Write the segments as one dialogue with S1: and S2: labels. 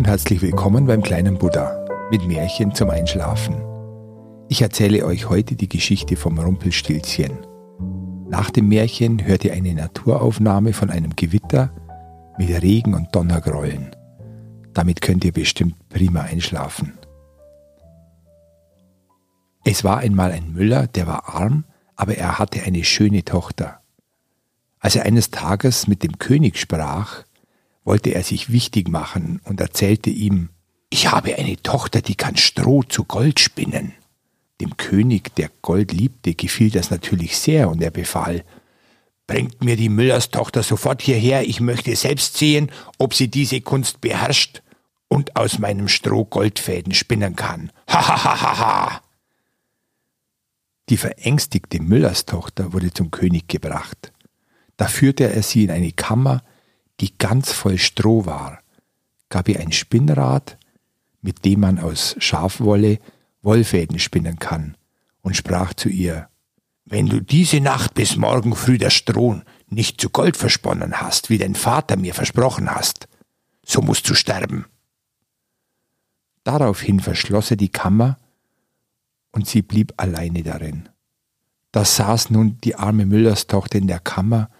S1: und herzlich willkommen beim kleinen Buddha mit Märchen zum Einschlafen. Ich erzähle euch heute die Geschichte vom Rumpelstilzchen. Nach dem Märchen hört ihr eine Naturaufnahme von einem Gewitter mit Regen und Donnergrollen. Damit könnt ihr bestimmt prima einschlafen. Es war einmal ein Müller, der war arm, aber er hatte eine schöne Tochter. Als er eines Tages mit dem König sprach, wollte er sich wichtig machen und erzählte ihm, ich habe eine Tochter, die kann Stroh zu Gold spinnen. Dem König, der Gold liebte, gefiel das natürlich sehr und er befahl, Bringt mir die Müllerstochter sofort hierher, ich möchte selbst sehen, ob sie diese Kunst beherrscht und aus meinem Stroh Goldfäden spinnen kann. Ha ha ha ha ha! Die verängstigte Müllerstochter wurde zum König gebracht. Da führte er sie in eine Kammer, die ganz voll Stroh war, gab ihr ein Spinnrad, mit dem man aus Schafwolle Wollfäden spinnen kann, und sprach zu ihr, Wenn du diese Nacht bis morgen früh das Stroh nicht zu Gold versponnen hast, wie dein Vater mir versprochen hast, so musst du sterben. Daraufhin verschloss er die Kammer, und sie blieb alleine darin. Da saß nun die arme Müllerstochter in der Kammer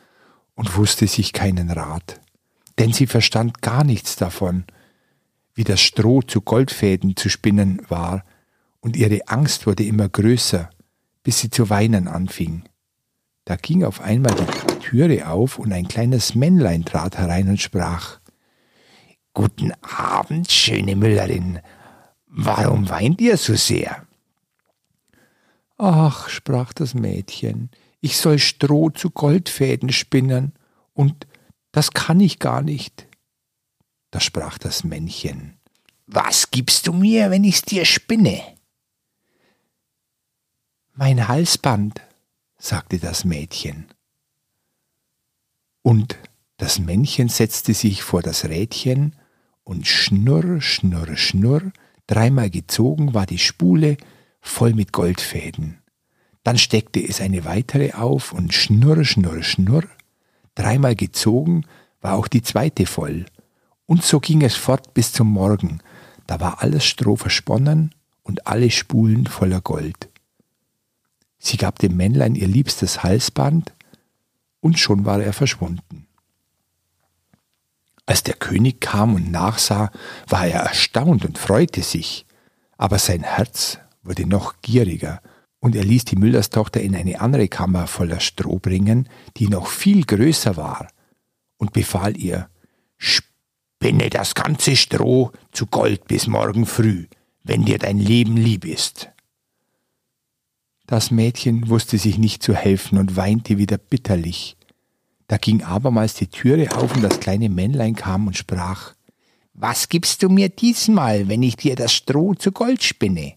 S1: und wusste sich keinen Rat denn sie verstand gar nichts davon, wie das Stroh zu Goldfäden zu spinnen war, und ihre Angst wurde immer größer, bis sie zu weinen anfing. Da ging auf einmal die Türe auf und ein kleines Männlein trat herein und sprach Guten Abend, schöne Müllerin. Warum weint ihr so sehr? Ach, sprach das Mädchen, ich soll Stroh zu Goldfäden spinnen, und das kann ich gar nicht. Da sprach das Männchen, Was gibst du mir, wenn ich's dir spinne? Mein Halsband, sagte das Mädchen. Und das Männchen setzte sich vor das Rädchen und schnurr, schnurr, schnurr, dreimal gezogen war die Spule voll mit Goldfäden. Dann steckte es eine weitere auf und schnurr, schnurr, schnurr, Dreimal gezogen war auch die zweite voll. Und so ging es fort bis zum Morgen. Da war alles Stroh versponnen und alle Spulen voller Gold. Sie gab dem Männlein ihr liebstes Halsband, und schon war er verschwunden. Als der König kam und nachsah, war er erstaunt und freute sich, aber sein Herz wurde noch gieriger, und er ließ die Müllerstochter in eine andere Kammer voller Stroh bringen, die noch viel größer war, und befahl ihr, Spinne das ganze Stroh zu Gold bis morgen früh, wenn dir dein Leben lieb ist. Das Mädchen wusste sich nicht zu helfen und weinte wieder bitterlich. Da ging abermals die Türe auf und das kleine Männlein kam und sprach, Was gibst du mir diesmal, wenn ich dir das Stroh zu Gold spinne?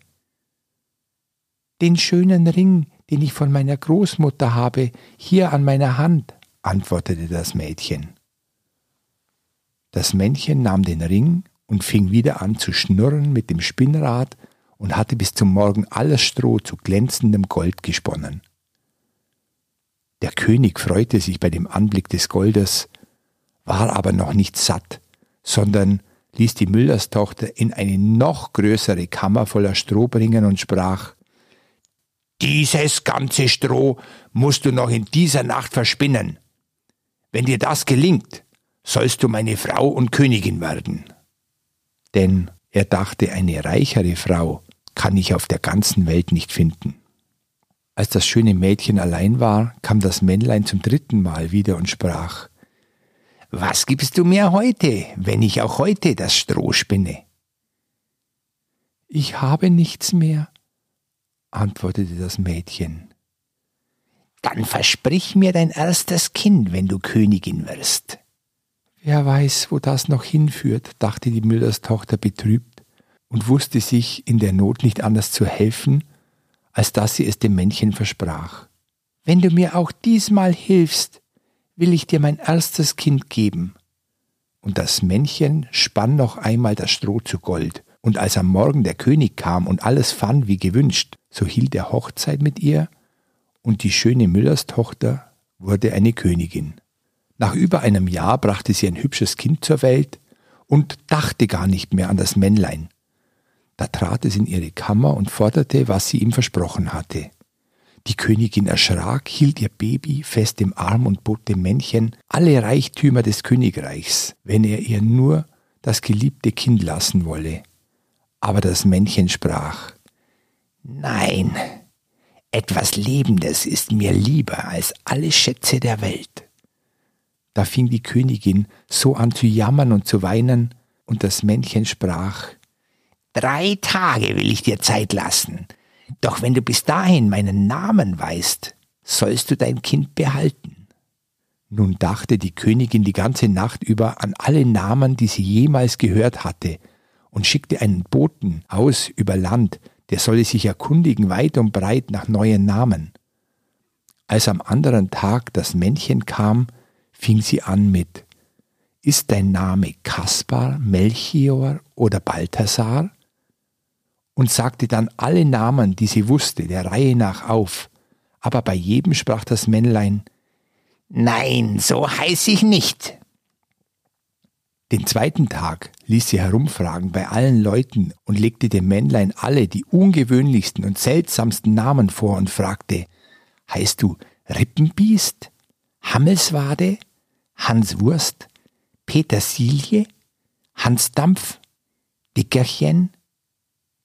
S1: Den schönen Ring, den ich von meiner Großmutter habe, hier an meiner Hand, antwortete das Mädchen. Das Männchen nahm den Ring und fing wieder an zu schnurren mit dem Spinnrad und hatte bis zum Morgen alles Stroh zu glänzendem Gold gesponnen. Der König freute sich bei dem Anblick des Goldes, war aber noch nicht satt, sondern ließ die Müllerstochter in eine noch größere Kammer voller Stroh bringen und sprach dieses ganze Stroh musst du noch in dieser Nacht verspinnen. Wenn dir das gelingt, sollst du meine Frau und Königin werden. Denn er dachte, eine reichere Frau kann ich auf der ganzen Welt nicht finden. Als das schöne Mädchen allein war, kam das Männlein zum dritten Mal wieder und sprach Was gibst du mir heute, wenn ich auch heute das Stroh spinne? Ich habe nichts mehr, antwortete das Mädchen. Dann versprich mir dein erstes Kind, wenn du Königin wirst. Wer weiß, wo das noch hinführt, dachte die Müllerstochter betrübt und wusste sich in der Not nicht anders zu helfen, als dass sie es dem Männchen versprach. Wenn du mir auch diesmal hilfst, will ich dir mein erstes Kind geben. Und das Männchen spann noch einmal das Stroh zu Gold, und als am Morgen der König kam und alles fand wie gewünscht, so hielt er Hochzeit mit ihr, und die schöne Müllerstochter wurde eine Königin. Nach über einem Jahr brachte sie ein hübsches Kind zur Welt, und dachte gar nicht mehr an das Männlein. Da trat es in ihre Kammer und forderte, was sie ihm versprochen hatte. Die Königin erschrak, hielt ihr Baby fest im Arm und bot dem Männchen alle Reichtümer des Königreichs, wenn er ihr nur das geliebte Kind lassen wolle. Aber das Männchen sprach Nein, etwas Lebendes ist mir lieber als alle Schätze der Welt. Da fing die Königin so an zu jammern und zu weinen, und das Männchen sprach Drei Tage will ich dir Zeit lassen, doch wenn du bis dahin meinen Namen weißt, sollst du dein Kind behalten. Nun dachte die Königin die ganze Nacht über an alle Namen, die sie jemals gehört hatte, und schickte einen Boten aus über Land, der solle sich erkundigen weit und breit nach neuen Namen. Als am anderen Tag das Männchen kam, fing sie an mit Ist dein Name Kaspar, Melchior oder Balthasar? und sagte dann alle Namen, die sie wusste, der Reihe nach auf. Aber bei jedem sprach das Männlein Nein, so heiß ich nicht. Den zweiten Tag ließ sie herumfragen bei allen Leuten und legte dem Männlein alle die ungewöhnlichsten und seltsamsten Namen vor und fragte Heißt du Rippenbiest, Hammelswade, Hans Wurst, Petersilie, Hans Dampf, Dickerchen,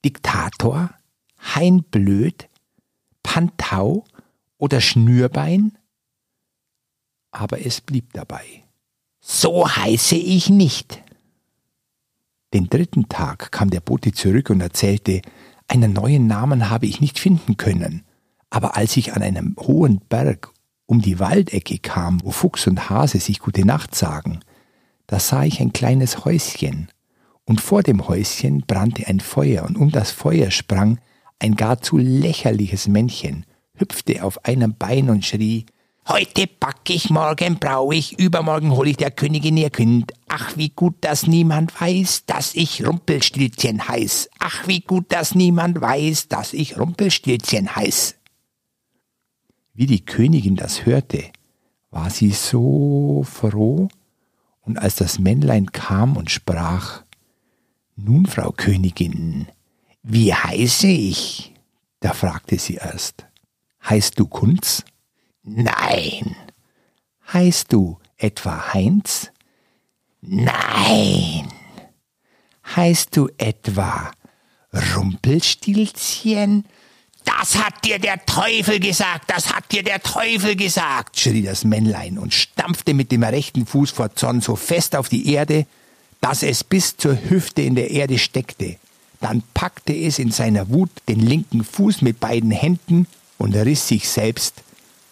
S1: Diktator, Hein Blöd, Pantau oder Schnürbein? Aber es blieb dabei. So heiße ich nicht. Den dritten Tag kam der Bote zurück und erzählte, einen neuen Namen habe ich nicht finden können. Aber als ich an einem hohen Berg um die Waldecke kam, wo Fuchs und Hase sich gute Nacht sagen, da sah ich ein kleines Häuschen, und vor dem Häuschen brannte ein Feuer, und um das Feuer sprang ein gar zu lächerliches Männchen, hüpfte auf einem Bein und schrie Heute back ich, morgen brau ich, übermorgen hol ich der Königin ihr Kind. Ach, wie gut, dass niemand weiß, dass ich Rumpelstilzchen heiß. Ach, wie gut, dass niemand weiß, dass ich Rumpelstilzchen heiß. Wie die Königin das hörte, war sie so froh, und als das Männlein kam und sprach, nun, Frau Königin, wie heiße ich? Da fragte sie erst. Heißt du Kunz? Nein. Heißt du etwa Heinz? Nein. Heißt du etwa Rumpelstilzchen? Das hat dir der Teufel gesagt, das hat dir der Teufel gesagt, schrie das Männlein und stampfte mit dem rechten Fuß vor Zorn so fest auf die Erde, dass es bis zur Hüfte in der Erde steckte. Dann packte es in seiner Wut den linken Fuß mit beiden Händen und riss sich selbst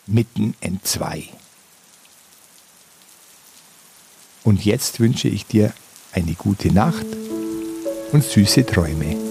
S1: mitten entzwei. Und jetzt wünsche ich dir eine gute Nacht und süße Träume.